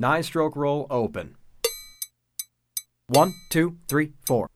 Nine stroke roll open. One, two, three, four.